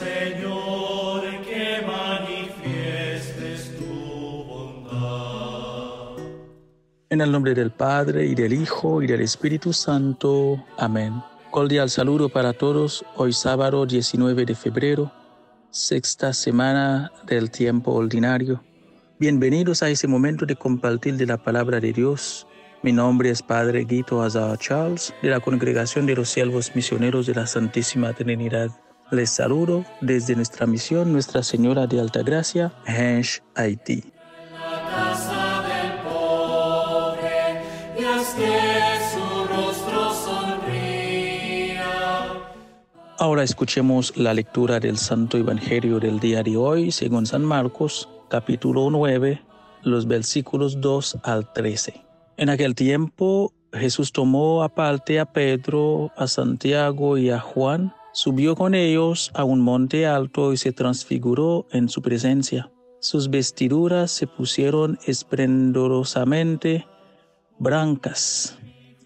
Señor, que manifiestes tu bondad. En el nombre del Padre, y del Hijo, y del Espíritu Santo. Amén. Cordial saludo para todos. Hoy sábado 19 de febrero, sexta semana del tiempo ordinario. Bienvenidos a ese momento de compartir de la palabra de Dios. Mi nombre es Padre Guito Azar Charles, de la Congregación de los Siervos Misioneros de la Santísima Trinidad. Les saludo desde nuestra misión Nuestra Señora de Altagracia, Hensh, Haití. Ahora escuchemos la lectura del Santo Evangelio del día de hoy, según San Marcos, capítulo 9, los versículos 2 al 13. En aquel tiempo Jesús tomó aparte a Pedro, a Santiago y a Juan, subió con ellos a un monte alto y se transfiguró en su presencia. Sus vestiduras se pusieron esplendorosamente blancas,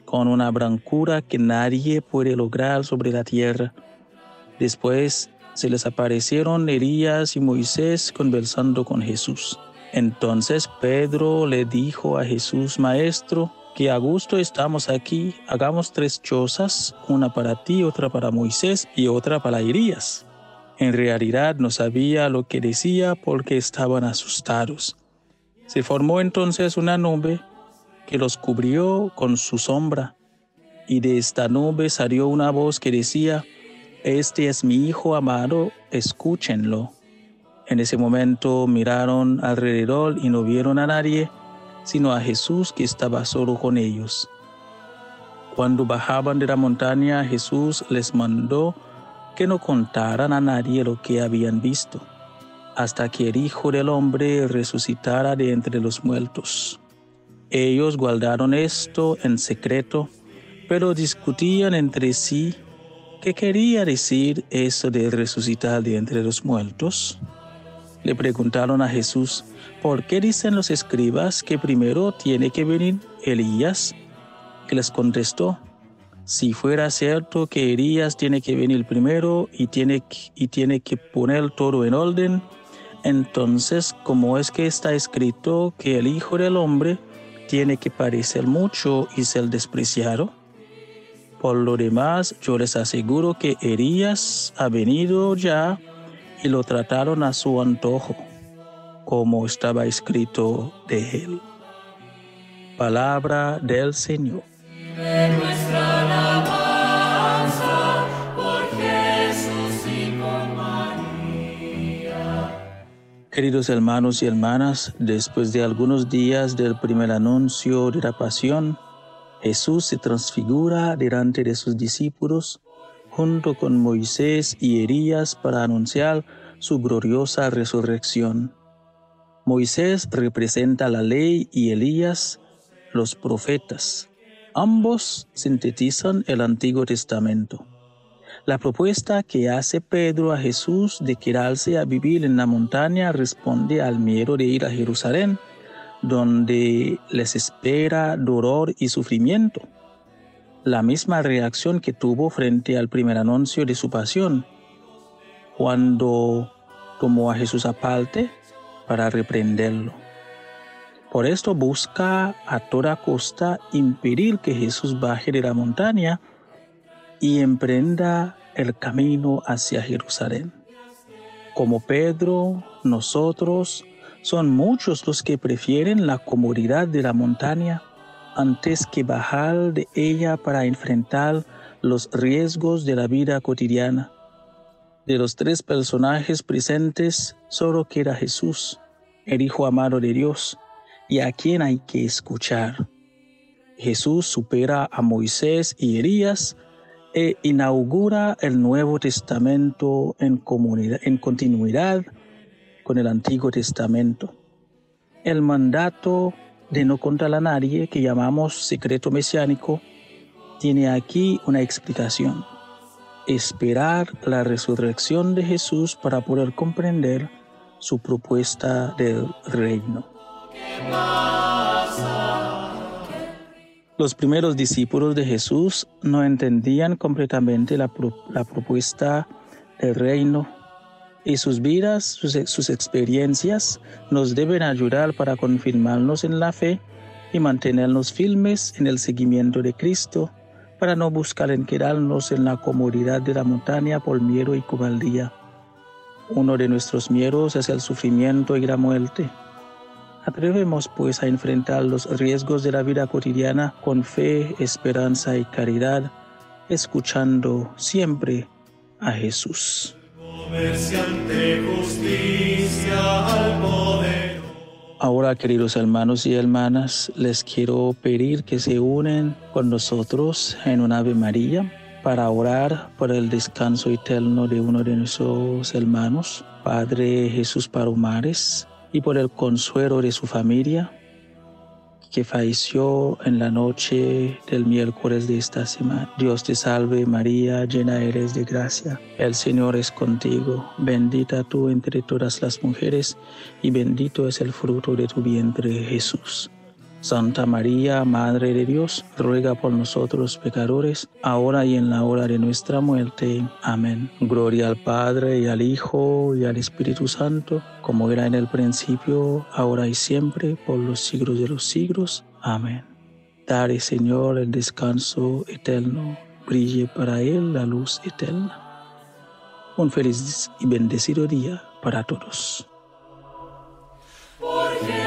con una blancura que nadie puede lograr sobre la tierra. Después se les aparecieron Elías y Moisés conversando con Jesús. Entonces Pedro le dijo a Jesús, Maestro, que a gusto estamos aquí, hagamos tres chozas, una para ti, otra para Moisés y otra para Elías. En realidad no sabía lo que decía porque estaban asustados. Se formó entonces una nube que los cubrió con su sombra, y de esta nube salió una voz que decía, Este es mi Hijo amado, escúchenlo. En ese momento miraron alrededor y no vieron a nadie, sino a Jesús que estaba solo con ellos. Cuando bajaban de la montaña, Jesús les mandó que no contaran a nadie lo que habían visto, hasta que el Hijo del Hombre resucitara de entre los muertos. Ellos guardaron esto en secreto, pero discutían entre sí qué quería decir eso de resucitar de entre los muertos. Le preguntaron a Jesús, ¿por qué dicen los escribas que primero tiene que venir Elías? Él les contestó, si fuera cierto que Elías tiene que venir primero y tiene, y tiene que poner todo en orden, entonces, ¿cómo es que está escrito que el Hijo del Hombre tiene que parecer mucho y ser despreciado? Por lo demás, yo les aseguro que Elías ha venido ya y lo trataron a su antojo, como estaba escrito de él. Palabra del Señor. Queridos hermanos y hermanas, después de algunos días del primer anuncio de la pasión, Jesús se transfigura delante de sus discípulos junto con Moisés y Elías para anunciar su gloriosa resurrección. Moisés representa la ley y Elías los profetas. Ambos sintetizan el Antiguo Testamento. La propuesta que hace Pedro a Jesús de quedarse a vivir en la montaña responde al miedo de ir a Jerusalén, donde les espera dolor y sufrimiento la misma reacción que tuvo frente al primer anuncio de su pasión, cuando tomó a Jesús aparte para reprenderlo. Por esto busca a toda costa impedir que Jesús baje de la montaña y emprenda el camino hacia Jerusalén. Como Pedro, nosotros son muchos los que prefieren la comodidad de la montaña antes que bajar de ella para enfrentar los riesgos de la vida cotidiana. De los tres personajes presentes, solo queda Jesús, el Hijo amado de Dios, y a quien hay que escuchar. Jesús supera a Moisés y Elías e inaugura el Nuevo Testamento en, en continuidad con el Antiguo Testamento. El mandato de no contar a nadie, que llamamos secreto mesiánico, tiene aquí una explicación. Esperar la resurrección de Jesús para poder comprender su propuesta del reino. Los primeros discípulos de Jesús no entendían completamente la propuesta del reino y sus vidas, sus, sus, experiencias nos deben ayudar para confirmarnos en la fe y mantenernos firmes en el seguimiento de Cristo, para no buscar en quedarnos en la comodidad de la montaña por miedo y cobardía. Uno de nuestros miedos es el sufrimiento y la muerte. Atrevemos pues a enfrentar los riesgos de la vida cotidiana con fe, esperanza y caridad, escuchando siempre a Jesús. Ahora, queridos hermanos y hermanas, les quiero pedir que se unen con nosotros en un Ave María para orar por el descanso eterno de uno de nuestros hermanos, Padre Jesús Parumares y por el consuelo de su familia que falleció en la noche del miércoles de esta semana. Dios te salve María, llena eres de gracia. El Señor es contigo. Bendita tú entre todas las mujeres y bendito es el fruto de tu vientre Jesús. Santa María, Madre de Dios, ruega por nosotros pecadores, ahora y en la hora de nuestra muerte. Amén. Gloria al Padre y al Hijo y al Espíritu Santo, como era en el principio, ahora y siempre, por los siglos de los siglos. Amén. Dare, Señor, el descanso eterno, brille para Él la luz eterna. Un feliz y bendecido día para todos. Porque